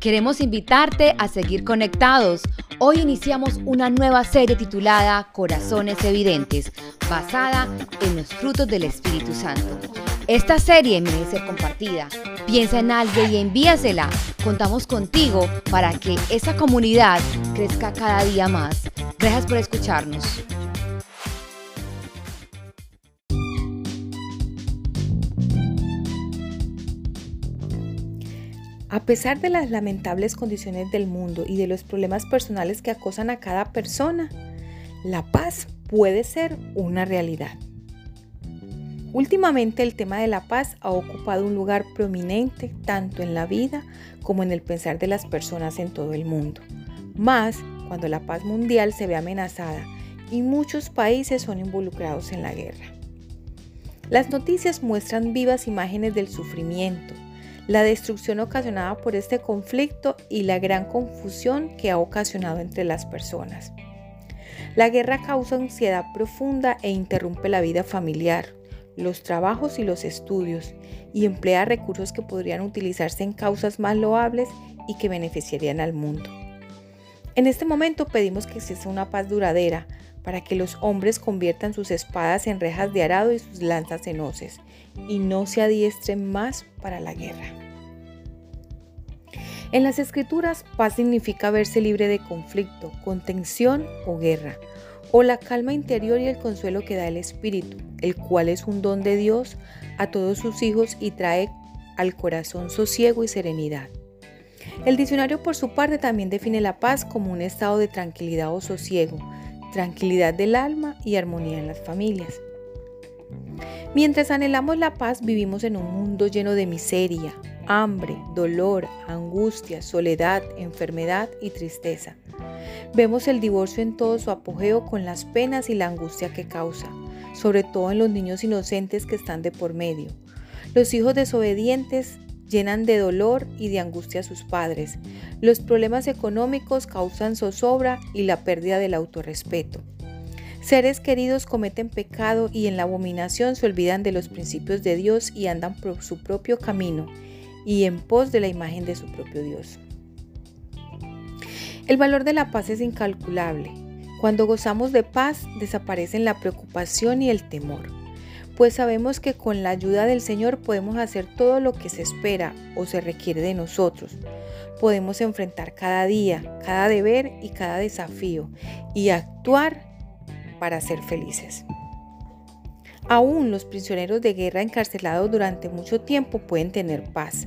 Queremos invitarte a seguir conectados. Hoy iniciamos una nueva serie titulada Corazones Evidentes, basada en los frutos del Espíritu Santo. Esta serie merece ser compartida. Piensa en alguien y envíasela. Contamos contigo para que esa comunidad crezca cada día más. Gracias por escucharnos. A pesar de las lamentables condiciones del mundo y de los problemas personales que acosan a cada persona, la paz puede ser una realidad. Últimamente el tema de la paz ha ocupado un lugar prominente tanto en la vida como en el pensar de las personas en todo el mundo, más cuando la paz mundial se ve amenazada y muchos países son involucrados en la guerra. Las noticias muestran vivas imágenes del sufrimiento, la destrucción ocasionada por este conflicto y la gran confusión que ha ocasionado entre las personas. La guerra causa ansiedad profunda e interrumpe la vida familiar, los trabajos y los estudios, y emplea recursos que podrían utilizarse en causas más loables y que beneficiarían al mundo. En este momento pedimos que exista una paz duradera, para que los hombres conviertan sus espadas en rejas de arado y sus lanzas en hoces, y no se adiestren más para la guerra. En las escrituras, paz significa verse libre de conflicto, contención o guerra, o la calma interior y el consuelo que da el Espíritu, el cual es un don de Dios a todos sus hijos y trae al corazón sosiego y serenidad. El diccionario por su parte también define la paz como un estado de tranquilidad o sosiego, tranquilidad del alma y armonía en las familias. Mientras anhelamos la paz, vivimos en un mundo lleno de miseria, hambre, dolor, angustia, soledad, enfermedad y tristeza. Vemos el divorcio en todo su apogeo con las penas y la angustia que causa, sobre todo en los niños inocentes que están de por medio. Los hijos desobedientes llenan de dolor y de angustia a sus padres. Los problemas económicos causan zozobra y la pérdida del autorrespeto. Seres queridos cometen pecado y en la abominación se olvidan de los principios de Dios y andan por su propio camino y en pos de la imagen de su propio Dios. El valor de la paz es incalculable. Cuando gozamos de paz desaparecen la preocupación y el temor pues sabemos que con la ayuda del Señor podemos hacer todo lo que se espera o se requiere de nosotros. Podemos enfrentar cada día, cada deber y cada desafío y actuar para ser felices. Aún los prisioneros de guerra encarcelados durante mucho tiempo pueden tener paz.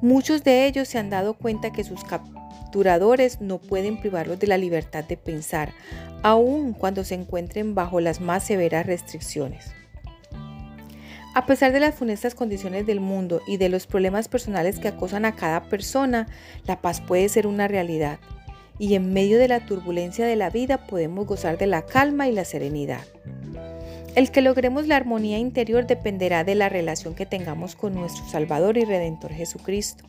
Muchos de ellos se han dado cuenta que sus capturadores no pueden privarlos de la libertad de pensar, aun cuando se encuentren bajo las más severas restricciones. A pesar de las funestas condiciones del mundo y de los problemas personales que acosan a cada persona, la paz puede ser una realidad. Y en medio de la turbulencia de la vida podemos gozar de la calma y la serenidad. El que logremos la armonía interior dependerá de la relación que tengamos con nuestro Salvador y Redentor Jesucristo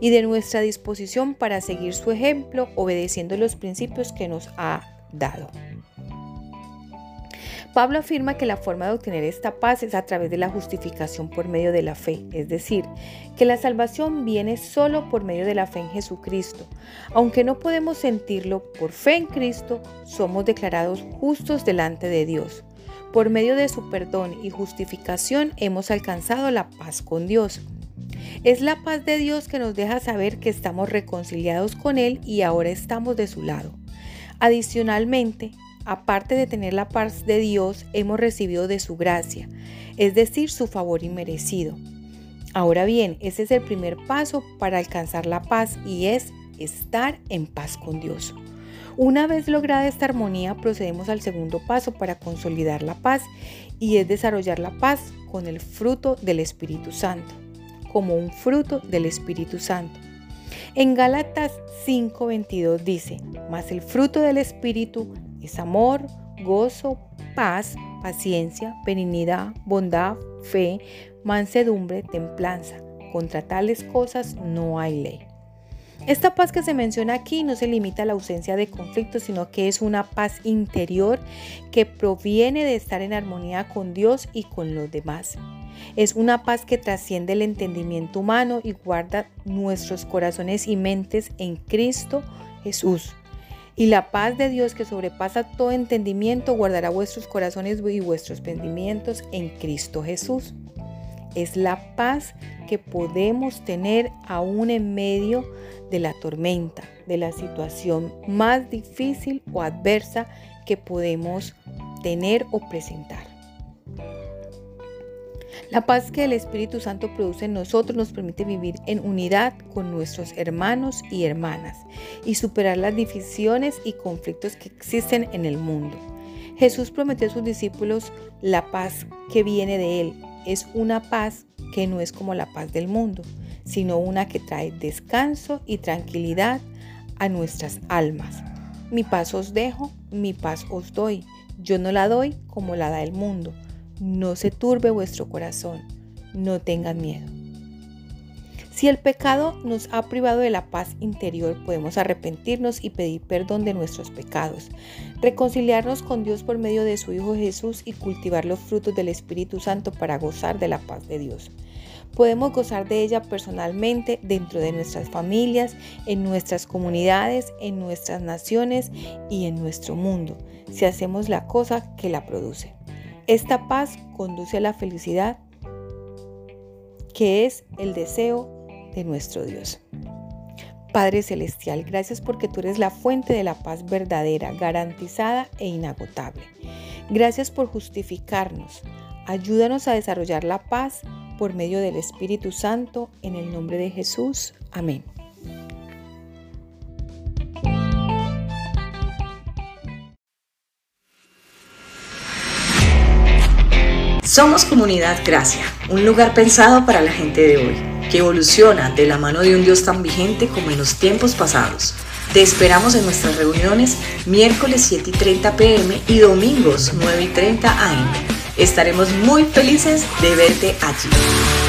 y de nuestra disposición para seguir su ejemplo obedeciendo los principios que nos ha dado. Pablo afirma que la forma de obtener esta paz es a través de la justificación por medio de la fe, es decir, que la salvación viene solo por medio de la fe en Jesucristo. Aunque no podemos sentirlo por fe en Cristo, somos declarados justos delante de Dios. Por medio de su perdón y justificación hemos alcanzado la paz con Dios. Es la paz de Dios que nos deja saber que estamos reconciliados con Él y ahora estamos de su lado. Adicionalmente, aparte de tener la paz de Dios, hemos recibido de su gracia, es decir, su favor inmerecido. Ahora bien, ese es el primer paso para alcanzar la paz y es estar en paz con Dios. Una vez lograda esta armonía, procedemos al segundo paso para consolidar la paz y es desarrollar la paz con el fruto del Espíritu Santo, como un fruto del Espíritu Santo. En Gálatas 5:22 dice, mas el fruto del Espíritu es amor, gozo, paz, paciencia, benignidad, bondad, fe, mansedumbre, templanza. Contra tales cosas no hay ley. Esta paz que se menciona aquí no se limita a la ausencia de conflictos, sino que es una paz interior que proviene de estar en armonía con Dios y con los demás. Es una paz que trasciende el entendimiento humano y guarda nuestros corazones y mentes en Cristo Jesús. Y la paz de Dios que sobrepasa todo entendimiento guardará vuestros corazones y vuestros pensamientos en Cristo Jesús. Es la paz que podemos tener aún en medio de la tormenta, de la situación más difícil o adversa que podemos tener o presentar. La paz que el Espíritu Santo produce en nosotros nos permite vivir en unidad con nuestros hermanos y hermanas y superar las divisiones y conflictos que existen en el mundo. Jesús prometió a sus discípulos la paz que viene de Él. Es una paz que no es como la paz del mundo, sino una que trae descanso y tranquilidad a nuestras almas. Mi paz os dejo, mi paz os doy. Yo no la doy como la da el mundo. No se turbe vuestro corazón, no tengan miedo. Si el pecado nos ha privado de la paz interior, podemos arrepentirnos y pedir perdón de nuestros pecados, reconciliarnos con Dios por medio de su Hijo Jesús y cultivar los frutos del Espíritu Santo para gozar de la paz de Dios. Podemos gozar de ella personalmente dentro de nuestras familias, en nuestras comunidades, en nuestras naciones y en nuestro mundo, si hacemos la cosa que la produce. Esta paz conduce a la felicidad, que es el deseo de nuestro Dios. Padre Celestial, gracias porque tú eres la fuente de la paz verdadera, garantizada e inagotable. Gracias por justificarnos. Ayúdanos a desarrollar la paz por medio del Espíritu Santo, en el nombre de Jesús. Amén. Somos Comunidad Gracia, un lugar pensado para la gente de hoy, que evoluciona de la mano de un Dios tan vigente como en los tiempos pasados. Te esperamos en nuestras reuniones miércoles 7 y 30 pm y domingos 9 y 30 am. Estaremos muy felices de verte allí.